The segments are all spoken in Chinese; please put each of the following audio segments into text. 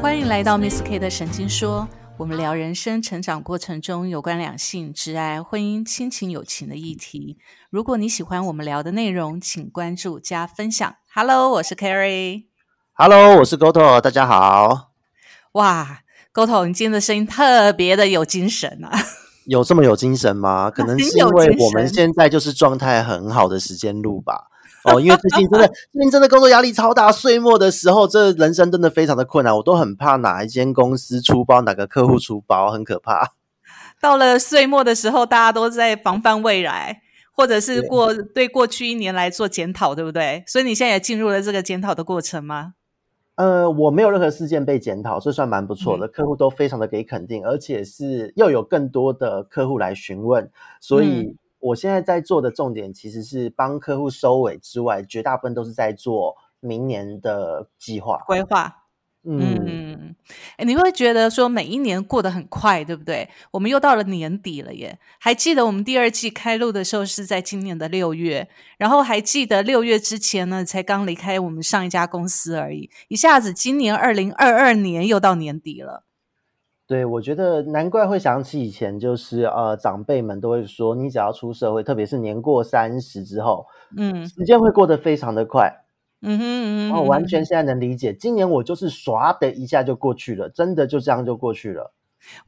欢迎来到 Miss K 的神经说，我们聊人生成长过程中有关两性、挚爱、婚姻、亲情、友情的议题。如果你喜欢我们聊的内容，请关注加分享。Hello，我是 Carrie。Hello，我是 Goto，大家好。哇，，Goto，，你今天的声音特别的有精神啊！有这么有精神吗？可能是因为我们现在就是状态很好的时间录吧。哦，因为最近真的，最近真的工作压力超大，岁末的时候，这人生真的非常的困难，我都很怕哪一间公司出包，哪个客户出包，很可怕。到了岁末的时候，大家都在防范未来，或者是过对过去一年来做检讨，对不对？所以你现在也进入了这个检讨的过程吗？呃，我没有任何事件被检讨，这算蛮不错的，客户都非常的给肯定，而且是又有更多的客户来询问，所以我现在在做的重点其实是帮客户收尾之外，绝大部分都是在做明年的计划规划。嗯，哎，你会觉得说每一年过得很快，对不对？我们又到了年底了耶！还记得我们第二季开录的时候是在今年的六月，然后还记得六月之前呢，才刚离开我们上一家公司而已。一下子今年二零二二年又到年底了。对，我觉得难怪会想起以前，就是呃，长辈们都会说，你只要出社会，特别是年过三十之后，嗯，时间会过得非常的快。嗯哼嗯哼，我完全现在能理解。今年我就是唰的一下就过去了，真的就这样就过去了。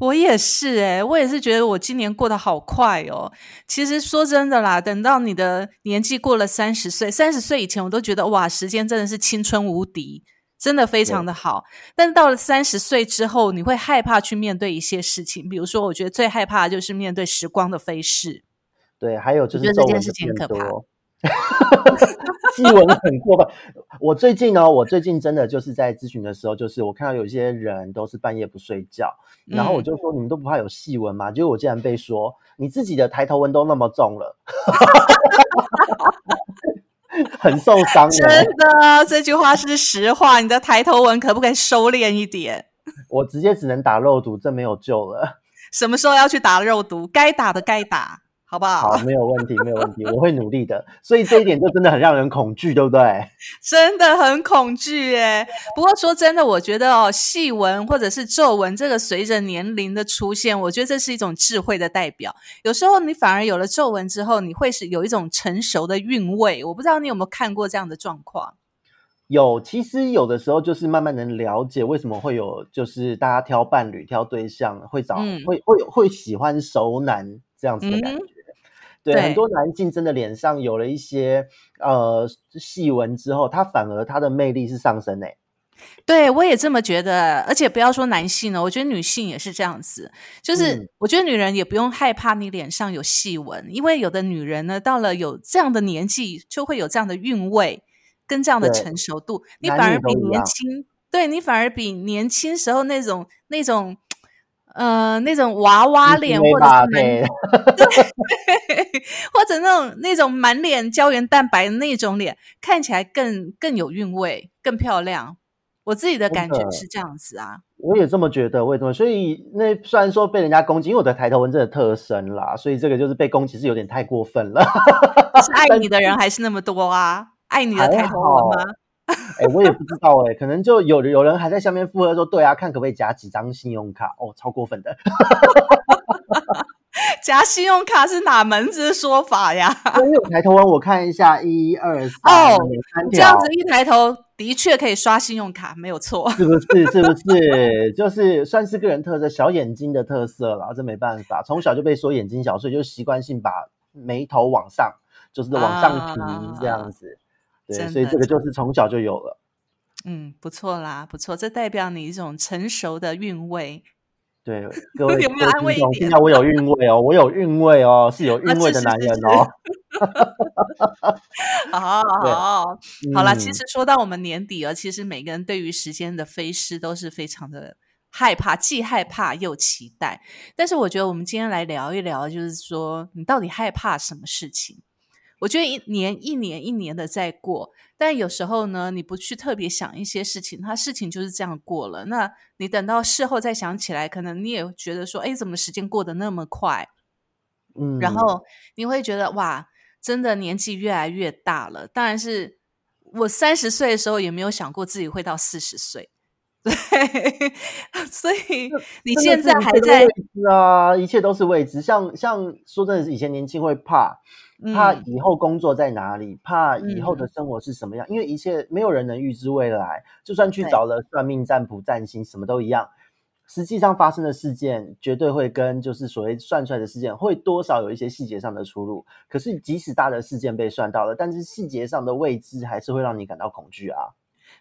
我也是哎，我也是觉得我今年过得好快哦。其实说真的啦，等到你的年纪过了三十岁，三十岁以前我都觉得哇，时间真的是青春无敌，真的非常的好。但是到了三十岁之后，你会害怕去面对一些事情，比如说，我觉得最害怕的就是面对时光的飞逝。对，还有就是这件事情很可怕。新闻很过分。我最近呢，我最近真的就是在咨询的时候，就是我看到有些人都是半夜不睡觉，然后我就说你们都不怕有细纹吗？结果我竟然被说你自己的抬头纹都那么重了，很受伤。真的，这句话是实话。你的抬头纹可不可以收敛一点？我直接只能打肉毒，这没有救了。什么时候要去打肉毒？该打的该打。好不好？好，没有问题，没有问题，我会努力的。所以这一点就真的很让人恐惧，对不对？真的很恐惧耶。不过说真的，我觉得哦，细纹或者是皱纹，这个随着年龄的出现，我觉得这是一种智慧的代表。有时候你反而有了皱纹之后，你会是有一种成熟的韵味。我不知道你有没有看过这样的状况？有，其实有的时候就是慢慢能了解为什么会有，就是大家挑伴侣、挑对象会找会会会喜欢熟男这样子的感觉。对，很多男性真的脸上有了一些呃细纹之后，他反而他的魅力是上升诶。对，我也这么觉得。而且不要说男性了，我觉得女性也是这样子。就是我觉得女人也不用害怕你脸上有细纹，因为有的女人呢，到了有这样的年纪，就会有这样的韵味跟这样的成熟度，你反而比年轻，对你反而比年轻时候那种那种。呃，那种娃娃脸，或者是 对，或者那种那种满脸胶原蛋白的那种脸，看起来更更有韵味，更漂亮。我自己的感觉是这样子啊，我也这么觉得。为什么？所以那虽然说被人家攻击，因为我的抬头纹真的特深啦，所以这个就是被攻击是有点太过分了。是爱 你的人还是那么多啊？爱你的抬头纹吗？哎，我也不知道哎，可能就有有人还在下面附和说，对啊，看可不可以夹几张信用卡哦，超过分的。夹信用卡是哪门子说法呀？因为抬头纹，我看一下，一二三，哦，这样子一抬头的确可以刷信用卡，没有错，是不是？是不是？就是算是个人特色，小眼睛的特色了，这没办法，从小就被说眼睛小，所以就习惯性把眉头往上，就是往上提这样子。对，所以这个就是从小就有了。嗯，不错啦，不错，这代表你一种成熟的韵味。对，各位有没有安慰一点？现在我有 韵味哦，我有韵味哦，是有韵味的男人哦。好好好，好了，其实说到我们年底了，其实每个人对于时间的飞逝都是非常的害怕，既害怕又期待。但是我觉得我们今天来聊一聊，就是说你到底害怕什么事情？我觉得一年一年一年的在过，但有时候呢，你不去特别想一些事情，它事情就是这样过了。那你等到事后再想起来，可能你也觉得说，哎，怎么时间过得那么快？嗯，然后你会觉得哇，真的年纪越来越大了。当然是我三十岁的时候也没有想过自己会到四十岁。对，所以你现在还在啊，一切都是未知。像像说真的，是以前年轻会怕，怕以后工作在哪里，怕以后的生活是什么样，因为一切没有人能预知未来。就算去找了算命占卜占星，什么都一样。实际上发生的事件绝对会跟就是所谓算出来的事件会多少有一些细节上的出入。可是即使大的事件被算到了，但是细节上的未知还是会让你感到恐惧啊。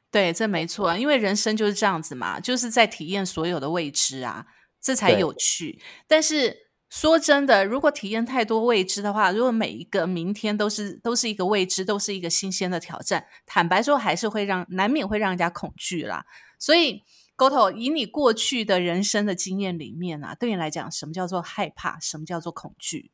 对，这没错，因为人生就是这样子嘛，就是在体验所有的未知啊，这才有趣。但是说真的，如果体验太多未知的话，如果每一个明天都是都是一个未知，都是一个新鲜的挑战，坦白说，还是会让难免会让人家恐惧啦。所以，Goto，以你过去的人生的经验里面啊，对你来讲，什么叫做害怕？什么叫做恐惧？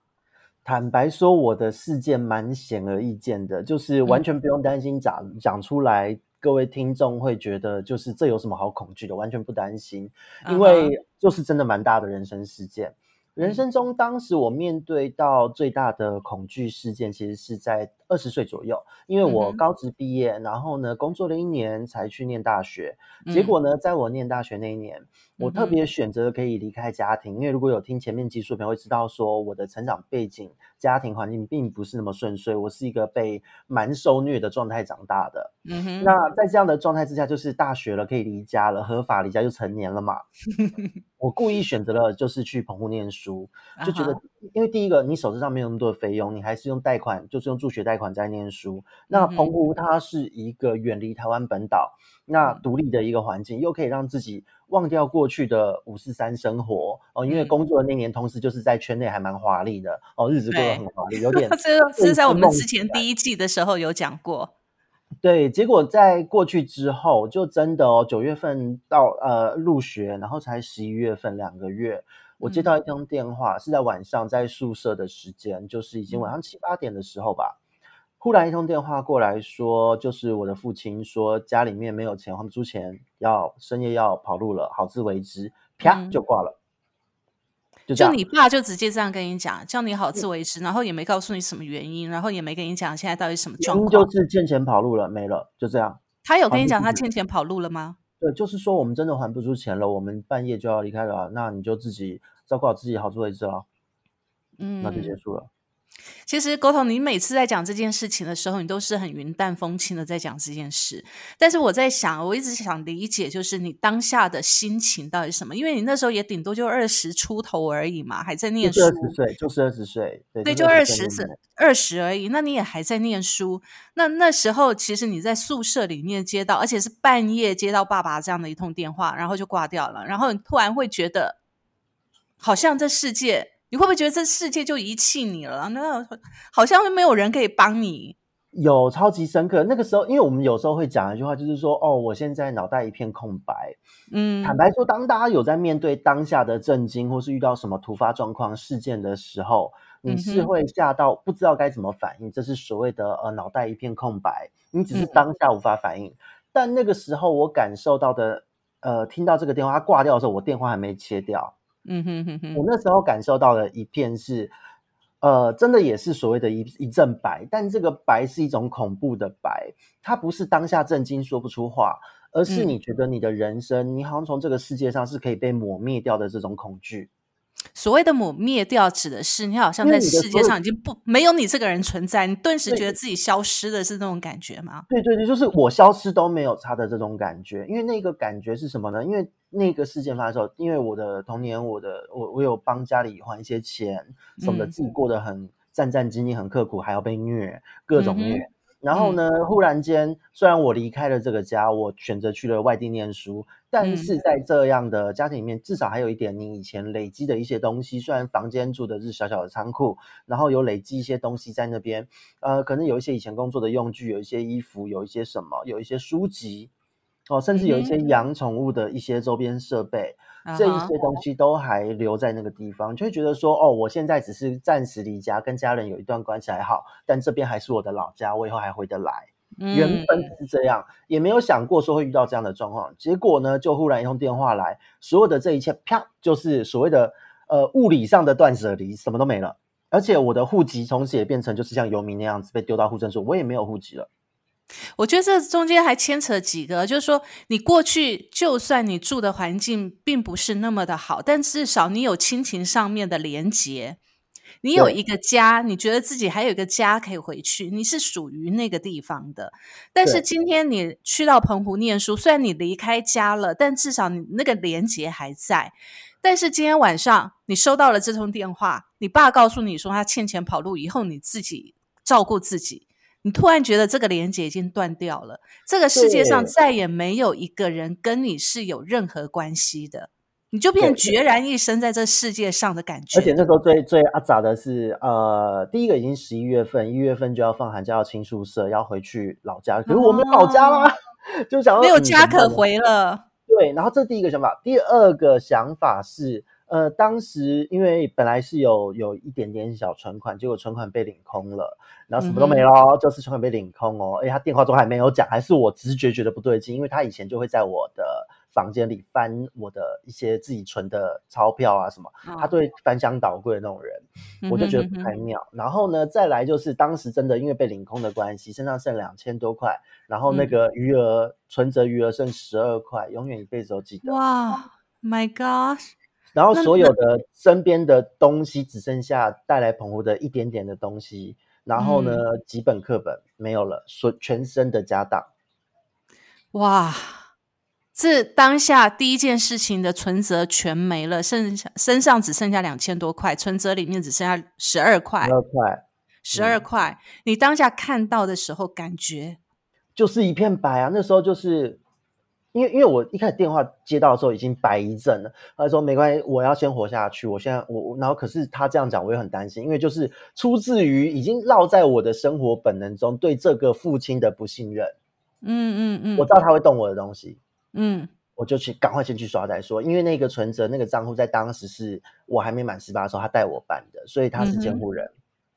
坦白说，我的事件蛮显而易见的，就是完全不用担心讲讲出来。各位听众会觉得，就是这有什么好恐惧的？完全不担心，因为就是真的蛮大的人生事件。人生中，当时我面对到最大的恐惧事件，其实是在二十岁左右，因为我高职毕业，然后呢，工作了一年才去念大学。结果呢，在我念大学那一年，我特别选择可以离开家庭，因为如果有听前面技术朋友会知道，说我的成长背景、家庭环境并不是那么顺遂，我是一个被蛮受虐的状态长大的。嗯。哼，那在这样的状态之下，就是大学了，可以离家了，合法离家就成年了嘛。我故意选择了就是去澎湖念书，就觉得，因为第一个你手头上没有那么多的费用，你还是用贷款，就是用助学贷款在念书。那澎湖它是一个远离台湾本岛、那独立的一个环境，又可以让自己忘掉过去的五四三生活哦。因为工作的那年，同时就是在圈内还蛮华丽的哦，日子过得很华丽，有点。这是在我们之前第一季的时候有讲过。对，结果在过去之后，就真的哦，九月份到呃入学，然后才十一月份两个月，我接到一通电话，是在晚上在宿舍的时间，就是已经晚上七八点的时候吧，忽然一通电话过来说，就是我的父亲说家里面没有钱还不出钱，要深夜要跑路了，好自为之，啪就挂了。就你爸就直接这样跟你讲，叫你好自为之，然后也没告诉你什么原因，然后也没跟你讲现在到底什么状况，就是欠钱跑路了，没了，就这样。他有跟你讲他欠钱跑路了吗？对，就是说我们真的还不出钱了，我们半夜就要离开了，那你就自己照顾好自己，好自为之了。嗯，那就结束了。其实，狗头，你每次在讲这件事情的时候，你都是很云淡风轻的在讲这件事。但是我在想，我一直想理解，就是你当下的心情到底是什么？因为你那时候也顶多就二十出头而已嘛，还在念书。二十岁，就是二十岁，对，就二十岁，二十而已。那你也还在念书。那那时候，其实你在宿舍里面接到，而且是半夜接到爸爸这样的一通电话，然后就挂掉了。然后你突然会觉得，好像这世界。你会不会觉得这世界就遗弃你了？那好像没有人可以帮你。有超级深刻。那个时候，因为我们有时候会讲一句话，就是说：“哦，我现在脑袋一片空白。”嗯，坦白说，当大家有在面对当下的震惊，或是遇到什么突发状况事件的时候，你是会吓到不知道该怎么反应。这是所谓的呃脑袋一片空白，你只是当下无法反应。但那个时候，我感受到的，呃，听到这个电话挂掉的时候，我电话还没切掉。嗯哼哼哼，我那时候感受到的一片是，呃，真的也是所谓的一一阵白，但这个白是一种恐怖的白，它不是当下震惊说不出话，而是你觉得你的人生，你好像从这个世界上是可以被抹灭掉的这种恐惧。所谓的抹灭掉，指的是你好像在世界上已经不没有你这个人存在，你顿时觉得自己消失的是那种感觉吗？对对对，就是我消失都没有他的这种感觉。因为那个感觉是什么呢？因为那个事件发生时候，因为我的童年，我的我我有帮家里还一些钱，什么的，自己过得很战战兢兢，很刻苦，还要被虐，各种虐。然后呢？忽然间，虽然我离开了这个家，我选择去了外地念书，但是在这样的家庭里面，至少还有一点你以前累积的一些东西。虽然房间住的是小小的仓库，然后有累积一些东西在那边，呃，可能有一些以前工作的用具，有一些衣服，有一些什么，有一些书籍，哦，甚至有一些养宠物的一些周边设备。这一些东西都还留在那个地方，就会觉得说，哦，我现在只是暂时离家，跟家人有一段关系还好，但这边还是我的老家，我以后还回得来。原本是这样，也没有想过说会遇到这样的状况。结果呢，就忽然一通电话来，所有的这一切，啪，就是所谓的呃物理上的断舍离，什么都没了。而且我的户籍从此也变成就是像游民那样子被丢到户政所，我也没有户籍了。我觉得这中间还牵扯几个，就是说，你过去就算你住的环境并不是那么的好，但至少你有亲情上面的连结，你有一个家，你觉得自己还有一个家可以回去，你是属于那个地方的。但是今天你去到澎湖念书，虽然你离开家了，但至少你那个连结还在。但是今天晚上你收到了这通电话，你爸告诉你说他欠钱跑路，以后你自己照顾自己。你突然觉得这个连接已经断掉了，这个世界上再也没有一个人跟你是有任何关系的，你就变决然一生在这世界上的感觉。而且那时候最最阿杂的是，呃，第一个已经十一月份，一月份就要放寒假，要清宿舍，要回去老家。可是我们老家啦，就想没有家可回了。对，然后这第一个想法，第二个想法是。呃，当时因为本来是有有一点点小存款，结果存款被领空了，然后什么都没了，就是存款被领空哦。而且他电话中还没有讲，还是我直觉觉得不对劲，因为他以前就会在我的房间里翻我的一些自己存的钞票啊什么，他对翻箱倒柜的那种人，我就觉得不太妙。然后呢，再来就是当时真的因为被领空的关系，身上剩两千多块，然后那个余额存折余额剩十二块，永远一辈子都记得。哇，My God！然后所有的身边的东西只剩下带来澎湖的一点点的东西，然后呢，几本课本没有了，所全身的家当。哇，这当下第一件事情的存折全没了，剩下身上只剩下两千多块，存折里面只剩下十二块，十二块，十二块。你当下看到的时候，感觉就是一片白啊！那时候就是。因为因为我一开始电话接到的时候已经白一阵了，他说没关系，我要先活下去。我现在我然后可是他这样讲，我也很担心，因为就是出自于已经烙在我的生活本能中对这个父亲的不信任。嗯嗯嗯，我知道他会动我的东西，嗯，我就去赶快先去刷再说。因为那个存折那个账户在当时是我还没满十八的时候，他带我办的，所以他是监护人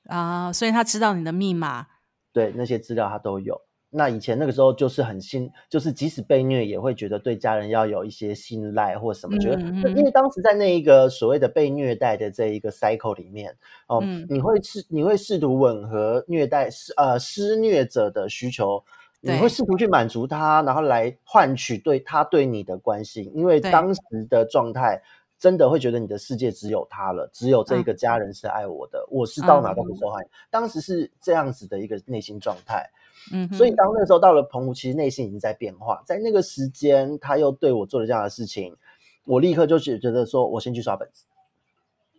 啊，所以他知道你的密码，对那些资料他都有。那以前那个时候就是很信，就是即使被虐也会觉得对家人要有一些信赖或什么，觉得因为当时在那一个所谓的被虐待的这一个 cycle 里面，哦，你会试你会试图吻合虐待施呃施虐者的需求，你会试图去满足他，然后来换取对他对你的关心，因为当时的状态真的会觉得你的世界只有他了，只有这一个家人是爱我的，我是到哪都不受害，当时是这样子的一个内心状态。嗯，所以当那时候到了澎湖，其实内心已经在变化。在那个时间，他又对我做了这样的事情，我立刻就觉得说，我先去刷本子。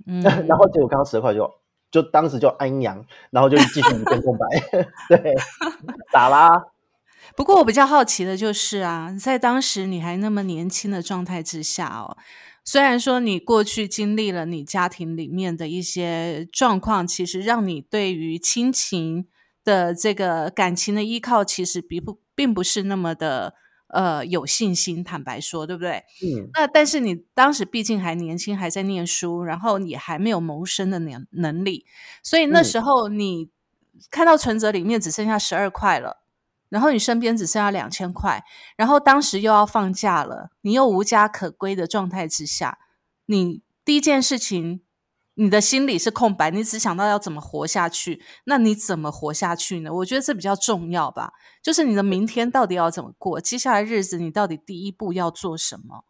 嗯，然后结果刚刚十块就就当时就安阳，然后就继续一片空白。对，打啦。不过我比较好奇的就是啊，在当时你还那么年轻的状态之下哦，虽然说你过去经历了你家庭里面的一些状况，其实让你对于亲情。的这个感情的依靠，其实并不并不是那么的呃有信心。坦白说，对不对？嗯。那但是你当时毕竟还年轻，还在念书，然后你还没有谋生的能能力，所以那时候你看到存折里面只剩下十二块了，然后你身边只剩下两千块，然后当时又要放假了，你又无家可归的状态之下，你第一件事情。你的心里是空白，你只想到要怎么活下去，那你怎么活下去呢？我觉得这比较重要吧，就是你的明天到底要怎么过，接下来日子你到底第一步要做什么？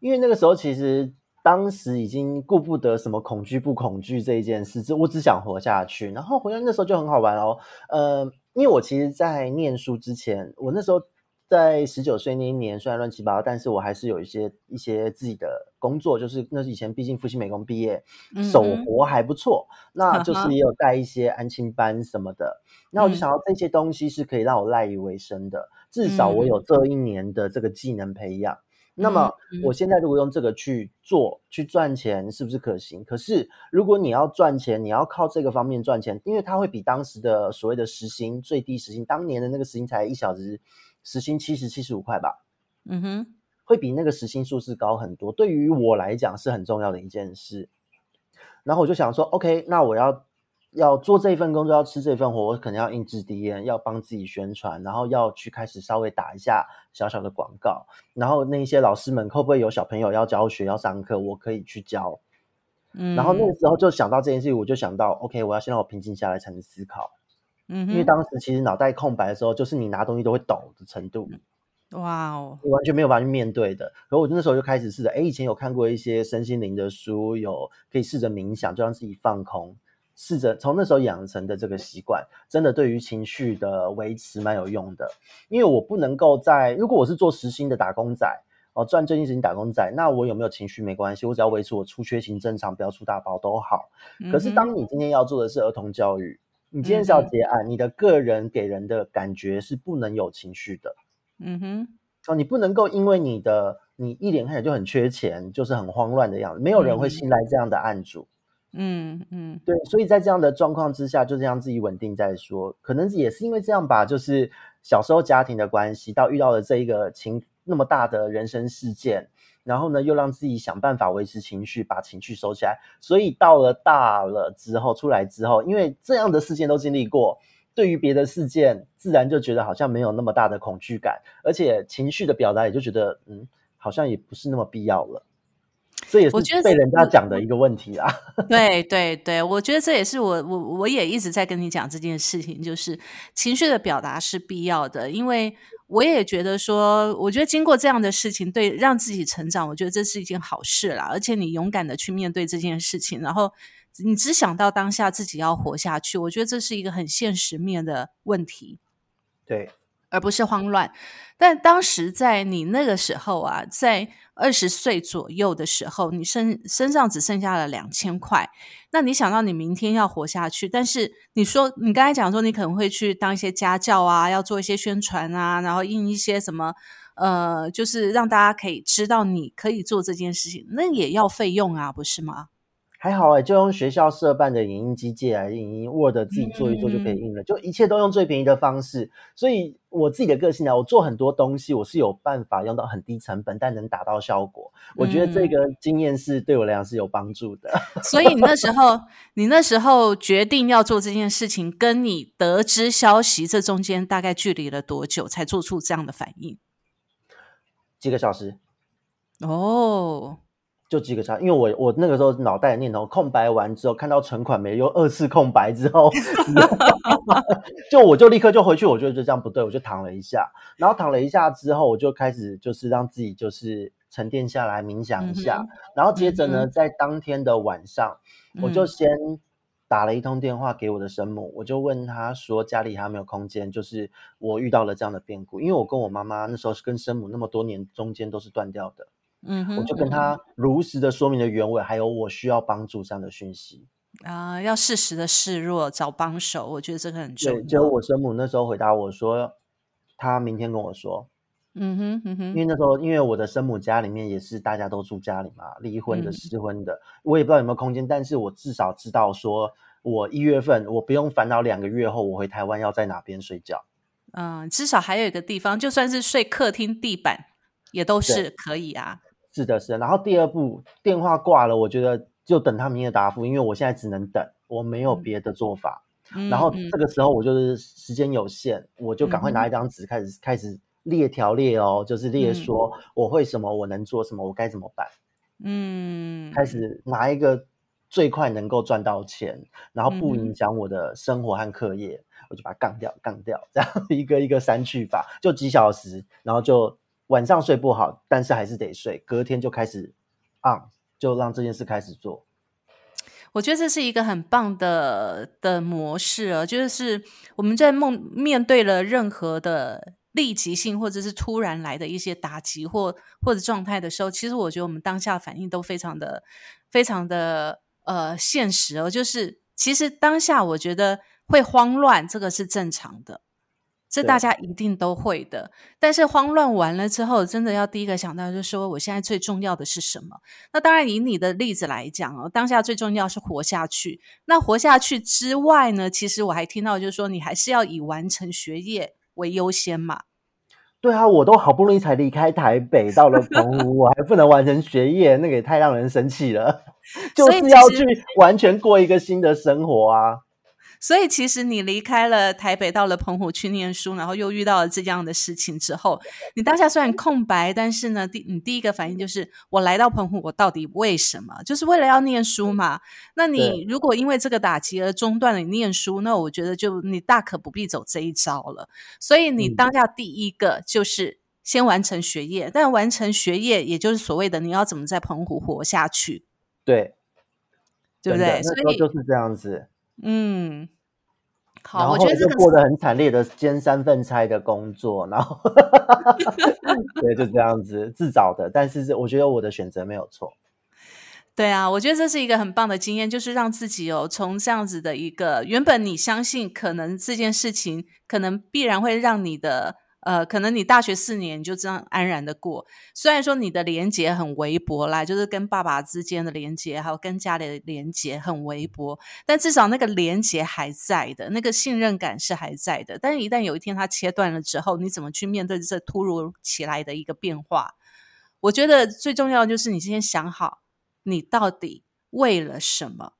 因为那个时候其实当时已经顾不得什么恐惧不恐惧这一件事，我只想活下去。然后回来那时候就很好玩哦，呃，因为我其实，在念书之前，我那时候。在十九岁那一年，虽然乱七八糟，但是我还是有一些一些自己的工作，就是那是以前毕竟复兴美工毕业，手活还不错，那就是也有带一些安亲班什么的。那我就想到这些东西是可以让我赖以为生的，至少我有这一年的这个技能培养。那么我现在如果用这个去做去赚钱，是不是可行？可是如果你要赚钱，你要靠这个方面赚钱，因为它会比当时的所谓的时薪最低时薪，当年的那个时薪才一小时。时薪七十七十五块吧，嗯哼，会比那个时薪数字高很多。对于我来讲是很重要的一件事。然后我就想说，OK，那我要要做这份工作，要吃这份活，我可能要印制 D N，要帮自己宣传，然后要去开始稍微打一下小小的广告。然后那些老师们会不会有小朋友要教学要上课，我可以去教。嗯，然后那个时候就想到这件事情，我就想到，OK，我要先让我平静下来才能思考。嗯，因为当时其实脑袋空白的时候，就是你拿东西都会抖的程度。哇哦，你完全没有办法去面对的。然后我那时候就开始试着，哎，以前有看过一些身心灵的书，有可以试着冥想，就让自己放空，试着从那时候养成的这个习惯，真的对于情绪的维持蛮有用的。因为我不能够在，如果我是做实薪的打工仔，哦，赚最近时薪打工仔，那我有没有情绪没关系，我只要维持我出缺勤正常，不要出大包都好。可是当你今天要做的是儿童教育，你今天是要结案，你的个人给人的感觉是不能有情绪的。嗯哼，哦，你不能够因为你的你一脸看起来就很缺钱，就是很慌乱的样子，没有人会信赖这样的案主。嗯嗯嗯，对，所以在这样的状况之下，就这样自己稳定再说。可能也是因为这样吧，就是小时候家庭的关系，到遇到了这一个情那么大的人生事件，然后呢，又让自己想办法维持情绪，把情绪收起来。所以到了大了之后，出来之后，因为这样的事件都经历过。对于别的事件，自然就觉得好像没有那么大的恐惧感，而且情绪的表达也就觉得，嗯，好像也不是那么必要了。这也是被人家讲的一个问题啊。对对对，我觉得这也是我我我也一直在跟你讲这件事情，就是情绪的表达是必要的，因为我也觉得说，我觉得经过这样的事情，对让自己成长，我觉得这是一件好事啦。而且你勇敢的去面对这件事情，然后。你只想到当下自己要活下去，我觉得这是一个很现实面的问题，对，而不是慌乱。但当时在你那个时候啊，在二十岁左右的时候，你身身上只剩下了两千块，那你想到你明天要活下去，但是你说你刚才讲说你可能会去当一些家教啊，要做一些宣传啊，然后印一些什么呃，就是让大家可以知道你可以做这件事情，那也要费用啊，不是吗？还好哎，就用学校社办的影印机借来影印，Word 自己做一做就可以印了，就一切都用最便宜的方式。所以我自己的个性呢，我做很多东西，我是有办法用到很低成本，但能达到效果。我觉得这个经验是对我来讲是有帮助的。所以你那时候，你那时候决定要做这件事情，跟你得知消息这中间大概距离了多久，才做出这样的反应？几个小时。哦。就几个差，因为我我那个时候脑袋的念头空白完之后，看到存款没有二次空白之后 就我就立刻就回去，我觉得就这样不对，我就躺了一下，然后躺了一下之后，我就开始就是让自己就是沉淀下来冥想一下，然后接着呢，在当天的晚上，我就先打了一通电话给我的生母，我就问他说家里还有没有空间，就是我遇到了这样的变故，因为我跟我妈妈那时候是跟生母那么多年中间都是断掉的。嗯哼，我就跟他如实的说明了原委，还有我需要帮助这样的讯息啊，要适时的示弱，找帮手，我觉得这个很重要。结果我生母那时候回答我说，他明天跟我说，嗯哼嗯哼，因为那时候因为我的生母家里面也是大家都住家里嘛，离婚的、失婚的，我也不知道有没有空间，但是我至少知道说，我一月份我不用烦恼两个月后我回台湾要在哪边睡觉，嗯，至少还有一个地方，就算是睡客厅地板也都是可以啊。是的，是的。然后第二步电话挂了，我觉得就等他明天答复，因为我现在只能等，我没有别的做法。然后这个时候我就是时间有限，我就赶快拿一张纸开始开始列条列哦，就是列说我会什么，我能做什么，我该怎么办。嗯，开始拿一个最快能够赚到钱，然后不影响我的生活和课业，我就把它杠掉，杠掉，这样 一个一个删去法，就几小时，然后就。晚上睡不好，但是还是得睡。隔天就开始，on，就让这件事开始做。我觉得这是一个很棒的的模式啊，就是我们在梦面对了任何的立即性或者是突然来的一些打击或或者状态的时候，其实我觉得我们当下反应都非常的非常的呃现实哦。就是其实当下我觉得会慌乱，这个是正常的。这大家一定都会的，但是慌乱完了之后，真的要第一个想到就是说，我现在最重要的是什么？那当然以你的例子来讲哦，当下最重要是活下去。那活下去之外呢，其实我还听到就是说，你还是要以完成学业为优先嘛。对啊，我都好不容易才离开台北到了澎 湖，我还不能完成学业，那个也太让人生气了。就是要去完全过一个新的生活啊。所以其实你离开了台北，到了澎湖去念书，然后又遇到了这样的事情之后，你当下虽然空白，但是呢，第你第一个反应就是我来到澎湖，我到底为什么？就是为了要念书嘛。那你如果因为这个打击而中断了你念书，那我觉得就你大可不必走这一招了。所以你当下第一个就是先完成学业，但完成学业也就是所谓的你要怎么在澎湖活下去。对，对不对？所以就是这样子。嗯，好，我觉得就过得很惨烈的兼三份差的工作，然后 对，就这样子自找的。但是我觉得我的选择没有错。对啊，我觉得这是一个很棒的经验，就是让自己哦，从这样子的一个原本你相信可能这件事情可能必然会让你的。呃，可能你大学四年就这样安然的过，虽然说你的连接很微薄啦，就是跟爸爸之间的连接，还有跟家里的连接很微薄，但至少那个连接还在的，那个信任感是还在的。但是，一旦有一天它切断了之后，你怎么去面对这突如其来的一个变化？我觉得最重要的就是你先想好，你到底为了什么。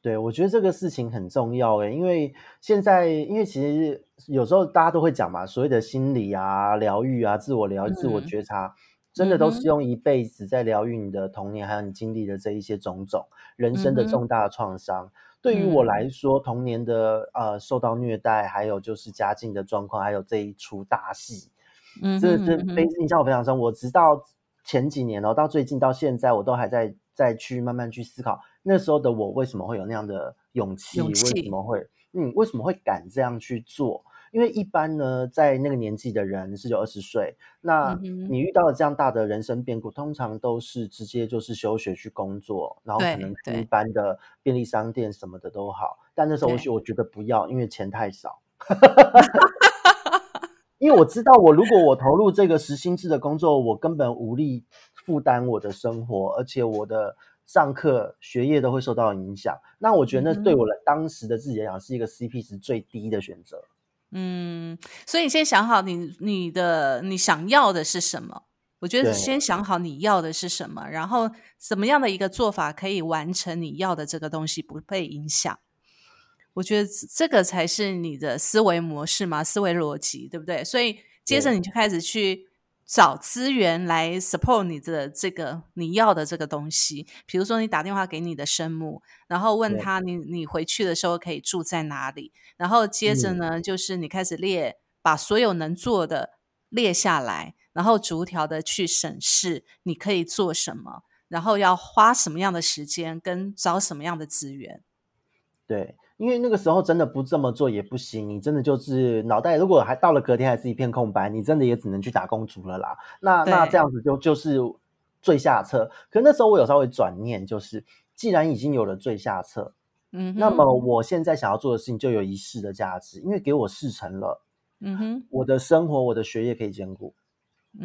对，我觉得这个事情很重要诶，因为现在，因为其实有时候大家都会讲嘛，所谓的心理啊、疗愈啊、自我疗、自我觉察，真的都是用一辈子在疗愈你的童年，还有你经历的这一些种种人生的重大创伤。对于我来说，童年的呃受到虐待，还有就是家境的状况，还有这一出大戏，嗯，这这非印象我非常深。我直到前几年哦，到最近到现在，我都还在再去慢慢去思考。那时候的我为什么会有那样的勇气？为什么会嗯？为什么会敢这样去做？因为一般呢，在那个年纪的人，十九二十岁，那你遇到了这样大的人生变故，通常都是直接就是休学去工作，然后可能一般的便利商店什么的都好。但那时候我我觉得不要，因为钱太少。因为我知道，我如果我投入这个实薪制的工作，我根本无力负担我的生活，而且我的。上课学业都会受到影响，那我觉得那对我的当时的自己来讲是一个 CP 值最低的选择。嗯，所以你先想好你你的你想要的是什么？我觉得先想好你要的是什么，然后什么样的一个做法可以完成你要的这个东西不被影响？我觉得这个才是你的思维模式嘛，思维逻辑，对不对？所以接着你就开始去。找资源来 support 你的这个你要的这个东西，比如说你打电话给你的生母，然后问他你你回去的时候可以住在哪里，然后接着呢就是你开始列把所有能做的列下来，然后逐条的去审视你可以做什么，然后要花什么样的时间跟找什么样的资源，对。因为那个时候真的不这么做也不行，你真的就是脑袋如果还到了隔天还是一片空白，你真的也只能去打工族了啦。那那这样子就就是最下策。可那时候我有稍微转念，就是既然已经有了最下策，嗯，那么我现在想要做的事情就有一试的价值，因为给我试成了，嗯哼，我的生活我的学业可以兼顾。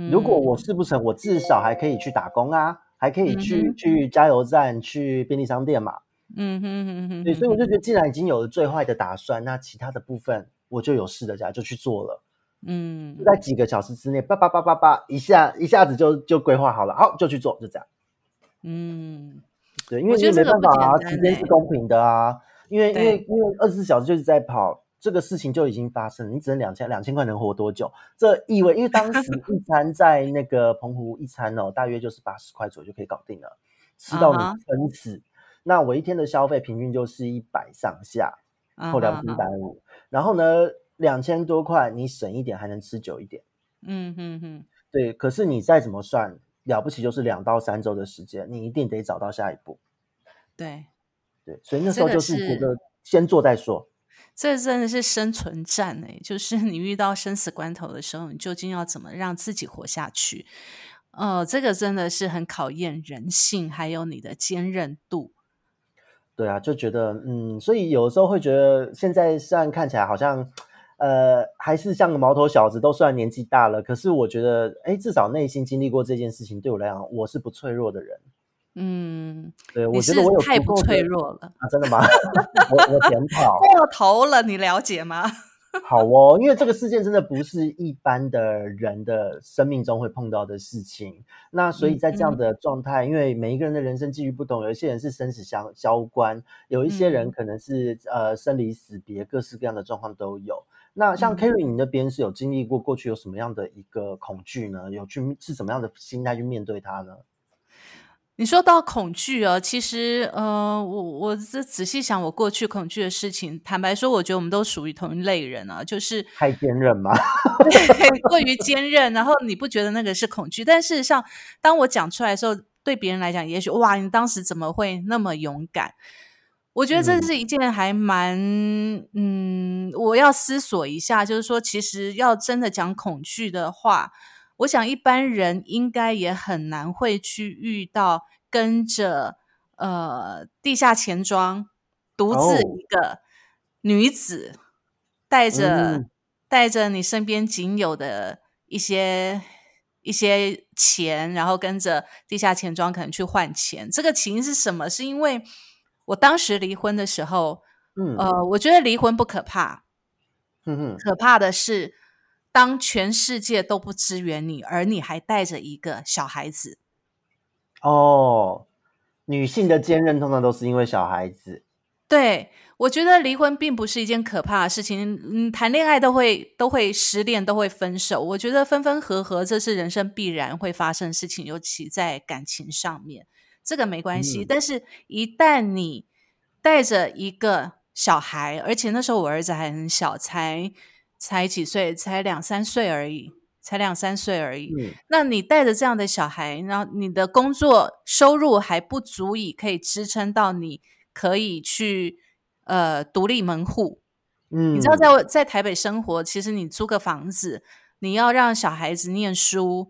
如果我试不成，我至少还可以去打工啊，还可以去去加油站、去便利商店嘛。嗯哼哼哼，对，所以我就觉得，既然已经有了最坏的打算，那其他的部分我就有事的家就去做了。嗯，就在几个小时之内，叭叭叭叭叭，一下一下子就就规划好了，好就去做，就这样。嗯，对，因为你没办法啊，时间是公平的啊，因为因为因为二十四小时就是在跑，这个事情就已经发生了，你只能两千两千块能活多久？这意味，因为当时一餐在那个澎湖一餐哦，大约就是八十块左右就可以搞定了，吃到你撑死。那我一天的消费平均就是一百上下，扣掉一百五，然后呢，两千多块你省一点还能吃久一点，嗯哼哼，对。可是你再怎么算了不起，就是两到三周的时间，你一定得找到下一步。对，对，所以那时候就是觉得先做再说。这真的是生存战哎，就是你遇到生死关头的时候，你究竟要怎么让自己活下去？呃，这个真的是很考验人性，还有你的坚韧度。对啊，就觉得嗯，所以有时候会觉得，现在虽然看起来好像，呃，还是像个毛头小子，都算年纪大了，可是我觉得，哎，至少内心经历过这件事情，对我来讲，我是不脆弱的人。嗯，对，我觉得我有太不脆弱了啊！真的吗？我我检讨过头了，你了解吗？好哦，因为这个事件真的不是一般的人的生命中会碰到的事情。那所以在这样的状态，因为每一个人的人生际遇不同，有一些人是生死相交关，有一些人可能是呃生离死别，各式各样的状况都有。那像 Kerry 你那边是有经历过过去有什么样的一个恐惧呢？有去是什么样的心态去面对它呢？你说到恐惧啊，其实呃，我我这仔细想，我过去恐惧的事情，坦白说，我觉得我们都属于同一类人啊，就是太坚韧嘛？过于坚韧，然后你不觉得那个是恐惧？但事实上，当我讲出来的时候，对别人来讲，也许哇，你当时怎么会那么勇敢？我觉得这是一件还蛮嗯，我要思索一下，就是说，其实要真的讲恐惧的话。我想一般人应该也很难会去遇到跟着呃地下钱庄独自一个女子带着带着你身边仅有的一些一些钱，然后跟着地下钱庄可能去换钱。这个起因是什么？是因为我当时离婚的时候，嗯呃，我觉得离婚不可怕，嗯可怕的是。当全世界都不支援你，而你还带着一个小孩子，哦，女性的坚韧通常都是因为小孩子。对，我觉得离婚并不是一件可怕的事情。嗯，谈恋爱都会都会失恋，都会分手。我觉得分分合合这是人生必然会发生的事情，尤其在感情上面，这个没关系。但是，一旦你带着一个小孩，而且那时候我儿子还很小，才。才几岁？才两三岁而已，才两三岁而已。那你带着这样的小孩，然后你的工作收入还不足以可以支撑到你可以去呃独立门户。嗯，你知道在在台北生活，其实你租个房子，你要让小孩子念书，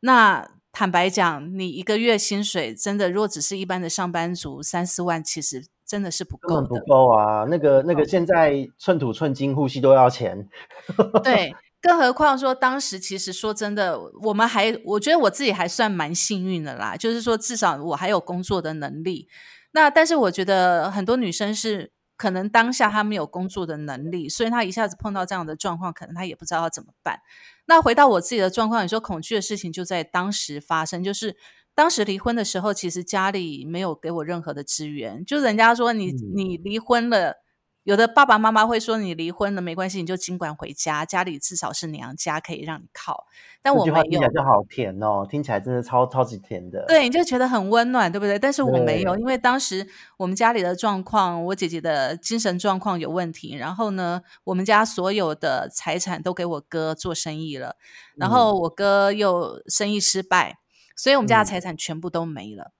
那坦白讲，你一个月薪水真的，如果只是一般的上班族，三四万其实。真的是不够的，不够啊！那个那个，现在寸土寸金，呼吸都要钱。对，更何况说当时其实说真的，我们还我觉得我自己还算蛮幸运的啦，就是说至少我还有工作的能力。那但是我觉得很多女生是可能当下她没有工作的能力，所以她一下子碰到这样的状况，可能她也不知道要怎么办。那回到我自己的状况，你说恐惧的事情就在当时发生，就是。当时离婚的时候，其实家里没有给我任何的支援，就人家说你你离婚了，有的爸爸妈妈会说你离婚了没关系，你就尽管回家，家里至少是娘家可以让你靠。但我没有，听起来就好甜哦，听起来真的超超级甜的。对，你就觉得很温暖，对不对？但是我没有，因为当时我们家里的状况，我姐姐的精神状况有问题，然后呢，我们家所有的财产都给我哥做生意了，然后我哥又生意失败。所以，我们家的财产全部都没了。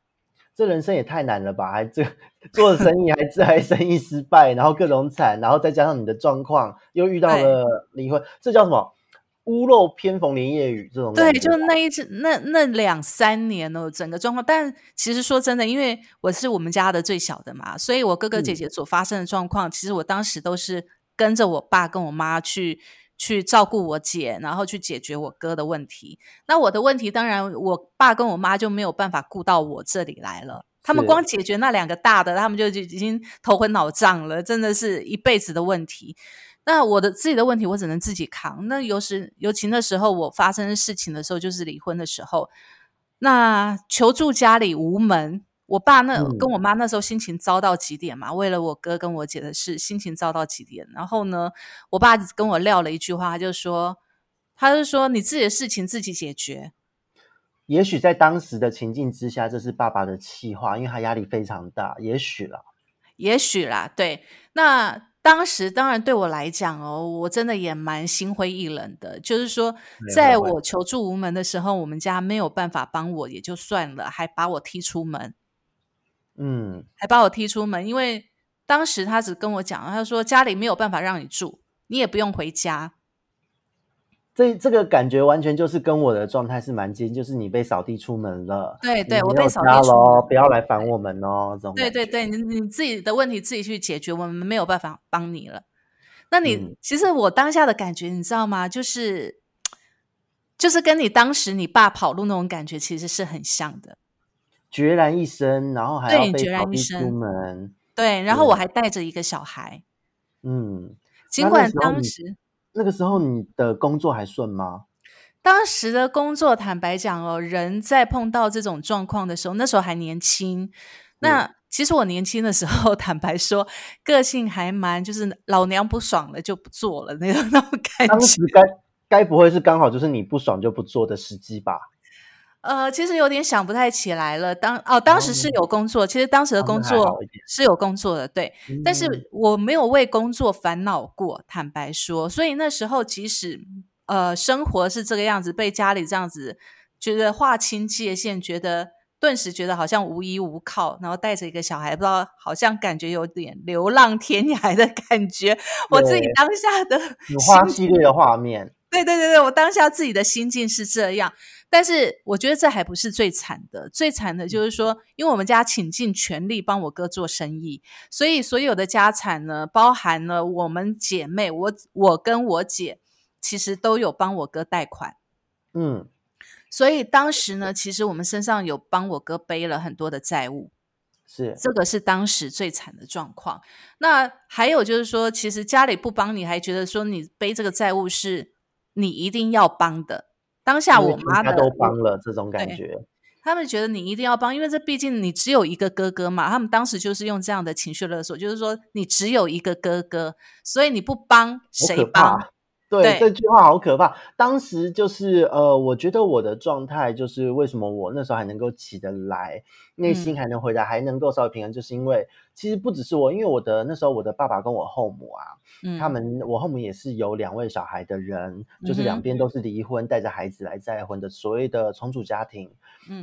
这人生也太难了吧？还这做生意，还这还生意失败，然后各种惨，然后再加上你的状况，又遇到了离婚，这叫什么？屋漏偏逢连夜雨这种。对，就那一次，那那两三年哦，整个状况。但其实说真的，因为我是我们家的最小的嘛，所以我哥哥姐姐所发生的状况，其实我当时都是跟着我爸跟我妈去。去照顾我姐，然后去解决我哥的问题。那我的问题，当然我爸跟我妈就没有办法顾到我这里来了。他们光解决那两个大的，他们就已经头昏脑胀了，真的是一辈子的问题。那我的自己的问题，我只能自己扛。那有时尤其那时候我发生事情的时候，就是离婚的时候，那求助家里无门。我爸那跟我妈那时候心情糟到极点嘛，为了我哥跟我姐的事，心情糟到极点。然后呢，我爸跟我撂了一句话，他就说：“他就说你自己的事情自己解决。”也许在当时的情境之下，这是爸爸的气话，因为他压力非常大。也许啦，也许啦，对。那当时当然对我来讲哦，我真的也蛮心灰意冷的。就是说，在我求助无门的时候，我们家没有办法帮我也就算了，还把我踢出门。嗯，还把我踢出门，因为当时他只跟我讲，他说家里没有办法让你住，你也不用回家。这这个感觉完全就是跟我的状态是蛮接近，就是你被扫地出门了，对对，我被扫地出门，不要来烦我们哦。这种对对对，你你自己的问题自己去解决，我们没有办法帮你了。那你其实我当下的感觉，你知道吗？就是就是跟你当时你爸跑路那种感觉，其实是很像的。孑然一身，然后还要被扫地出门。对，然后我还带着一个小孩。嗯，尽管当时那个时候你的工作还顺吗？当时的工作，坦白讲哦，人在碰到这种状况的时候，那时候还年轻。那其实我年轻的时候，坦白说，个性还蛮就是老娘不爽了就不做了那种那种感觉。当时该该不会是刚好就是你不爽就不做的时机吧？呃，其实有点想不太起来了。当哦，当时是有工作，其实当时的工作是有工作的，对。但是我没有为工作烦恼过，坦白说。所以那时候即使呃生活是这个样子，被家里这样子觉得划清界限，觉得。顿时觉得好像无依无靠，然后带着一个小孩，不知道好像感觉有点流浪天涯的感觉。我自己当下的花系列的画面，对对对对，我当下自己的心境是这样。但是我觉得这还不是最惨的，最惨的就是说，因为我们家倾尽全力帮我哥做生意，所以所有的家产呢，包含了我们姐妹，我我跟我姐其实都有帮我哥贷款。嗯。所以当时呢，其实我们身上有帮我哥背了很多的债务，是这个是当时最惨的状况。那还有就是说，其实家里不帮你，还觉得说你背这个债务是你一定要帮的。当下我妈的都帮了这种感觉，他们觉得你一定要帮，因为这毕竟你只有一个哥哥嘛。他们当时就是用这样的情绪勒索，就是说你只有一个哥哥，所以你不帮谁帮？对这句话好可怕。当时就是呃，我觉得我的状态就是为什么我那时候还能够起得来，内心还能回答，还能够稍微平安，就是因为其实不只是我，因为我的那时候我的爸爸跟我后母啊，他们我后母也是有两位小孩的人，就是两边都是离婚带着孩子来再婚的所谓的重组家庭。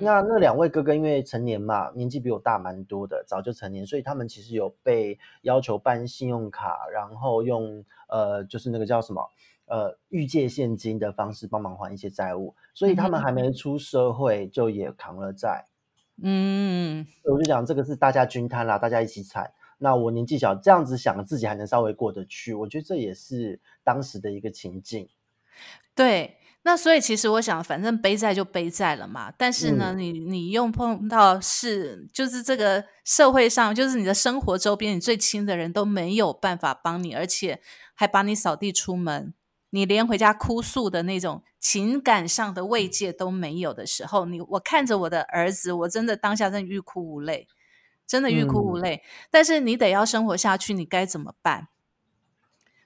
那那两位哥哥因为成年嘛，年纪比我大蛮多的，早就成年，所以他们其实有被要求办信用卡，然后用呃就是那个叫什么？呃，预借现金的方式帮忙还一些债务，所以他们还没出社会就也扛了债。嗯，我就讲这个是大家均摊啦，大家一起踩。那我年纪小，这样子想自己还能稍微过得去，我觉得这也是当时的一个情境。对，那所以其实我想，反正背债就背债了嘛。但是呢，你你又碰到是，就是这个社会上，就是你的生活周边，你最亲的人都没有办法帮你，而且还把你扫地出门。你连回家哭诉的那种情感上的慰藉都没有的时候，你我看着我的儿子，我真的当下真的欲哭无泪，真的欲哭无泪。但是你得要生活下去，你该怎么办？